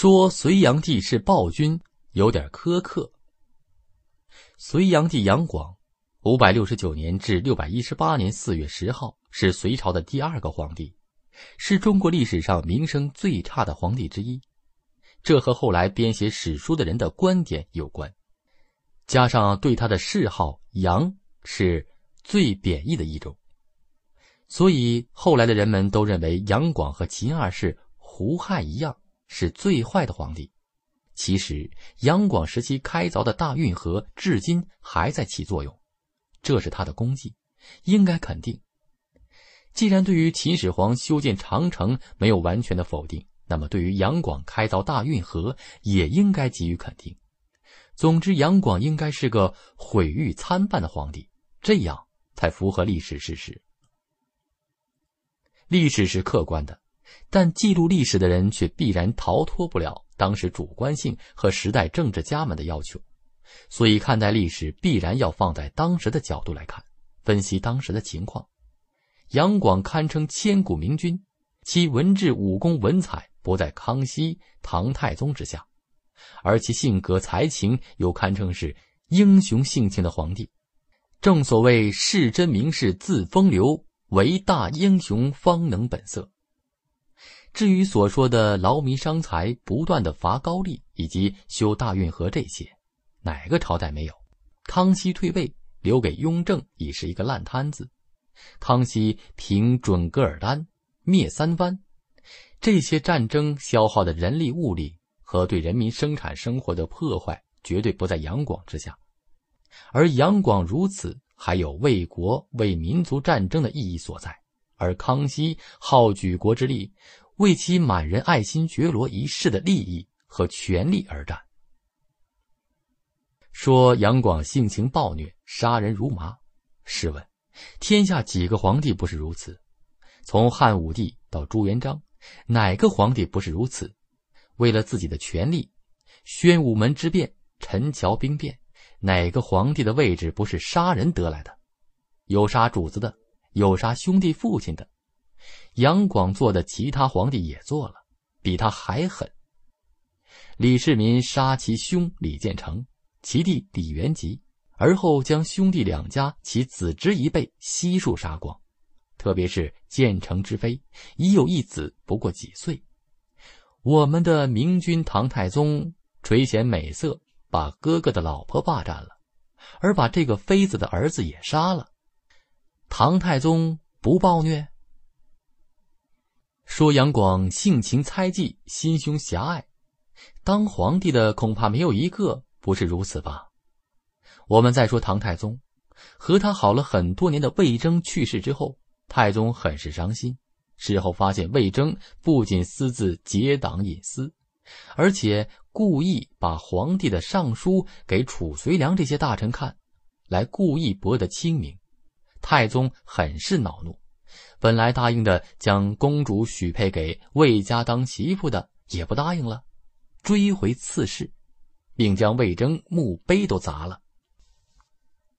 说隋炀帝是暴君，有点苛刻。隋炀帝杨广，五百六十九年至六百一十八年四月十号，是隋朝的第二个皇帝，是中国历史上名声最差的皇帝之一。这和后来编写史书的人的观点有关，加上对他的谥号“杨”是最贬义的一种，所以后来的人们都认为杨广和秦二世、胡亥一样。是最坏的皇帝。其实，杨广时期开凿的大运河至今还在起作用，这是他的功绩，应该肯定。既然对于秦始皇修建长城没有完全的否定，那么对于杨广开凿大运河也应该给予肯定。总之，杨广应该是个毁誉参半的皇帝，这样才符合历史事实。历史是客观的。但记录历史的人却必然逃脱不了当时主观性和时代政治家们的要求，所以看待历史必然要放在当时的角度来看，分析当时的情况。杨广堪称千古明君，其文治武功文采不在康熙、唐太宗之下，而其性格才情又堪称是英雄性情的皇帝。正所谓世真名士自风流，唯大英雄方能本色。至于所说的劳民伤财、不断的伐高丽以及修大运河这些，哪个朝代没有？康熙退位，留给雍正已是一个烂摊子。康熙平准噶尔丹，灭三藩，这些战争消耗的人力物力和对人民生产生活的破坏，绝对不在杨广之下。而杨广如此，还有为国为民族战争的意义所在。而康熙好举国之力。为其满人爱新觉罗一世的利益和权力而战。说杨广性情暴虐，杀人如麻。试问，天下几个皇帝不是如此？从汉武帝到朱元璋，哪个皇帝不是如此？为了自己的权利，宣武门之变、陈桥兵变，哪个皇帝的位置不是杀人得来的？有杀主子的，有杀兄弟父亲的。杨广做的，其他皇帝也做了，比他还狠。李世民杀其兄李建成，其弟李元吉，而后将兄弟两家其子侄一辈悉数杀光。特别是建成之妃，已有一子，不过几岁。我们的明君唐太宗垂涎美色，把哥哥的老婆霸占了，而把这个妃子的儿子也杀了。唐太宗不暴虐？说杨广性情猜忌，心胸狭隘，当皇帝的恐怕没有一个不是如此吧？我们再说唐太宗，和他好了很多年的魏征去世之后，太宗很是伤心。事后发现魏征不仅私自结党隐私，而且故意把皇帝的上书给褚遂良这些大臣看，来故意博得清明。太宗很是恼怒。本来答应的将公主许配给魏家当媳妇的，也不答应了，追回刺史，并将魏征墓碑都砸了。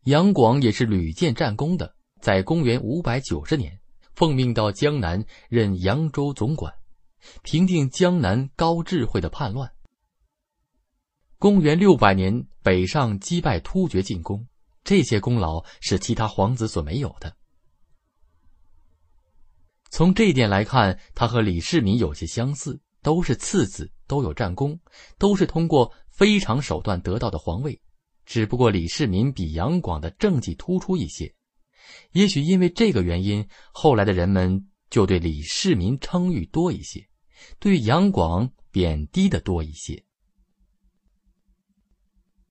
杨广也是屡建战功的，在公元五百九十年，奉命到江南任扬州总管，平定江南高智慧的叛乱。公元六百年，北上击败突厥进攻，这些功劳是其他皇子所没有的。从这一点来看，他和李世民有些相似，都是次子，都有战功，都是通过非常手段得到的皇位。只不过李世民比杨广的政绩突出一些，也许因为这个原因，后来的人们就对李世民称誉多一些，对杨广贬低的多一些。